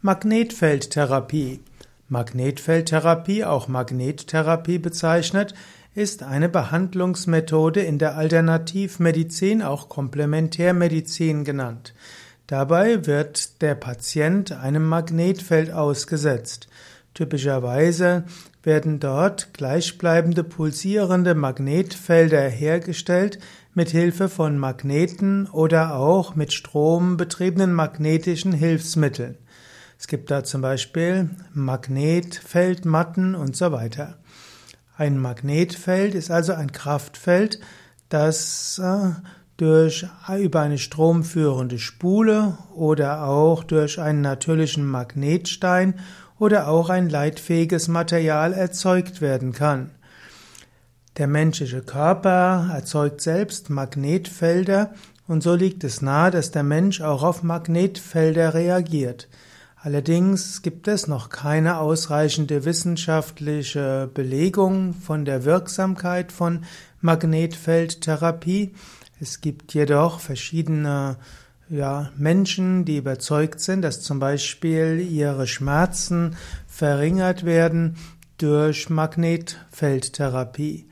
Magnetfeldtherapie. Magnetfeldtherapie, auch Magnettherapie bezeichnet, ist eine Behandlungsmethode in der Alternativmedizin, auch Komplementärmedizin genannt. Dabei wird der Patient einem Magnetfeld ausgesetzt. Typischerweise werden dort gleichbleibende pulsierende Magnetfelder hergestellt mit Hilfe von Magneten oder auch mit Strom betriebenen magnetischen Hilfsmitteln. Es gibt da zum Beispiel Magnetfeldmatten und so weiter. Ein Magnetfeld ist also ein Kraftfeld, das äh, durch über eine stromführende Spule oder auch durch einen natürlichen Magnetstein oder auch ein leitfähiges Material erzeugt werden kann. Der menschliche Körper erzeugt selbst Magnetfelder und so liegt es nahe, dass der Mensch auch auf Magnetfelder reagiert. Allerdings gibt es noch keine ausreichende wissenschaftliche Belegung von der Wirksamkeit von Magnetfeldtherapie. Es gibt jedoch verschiedene ja, Menschen, die überzeugt sind, dass zum Beispiel ihre Schmerzen verringert werden durch Magnetfeldtherapie.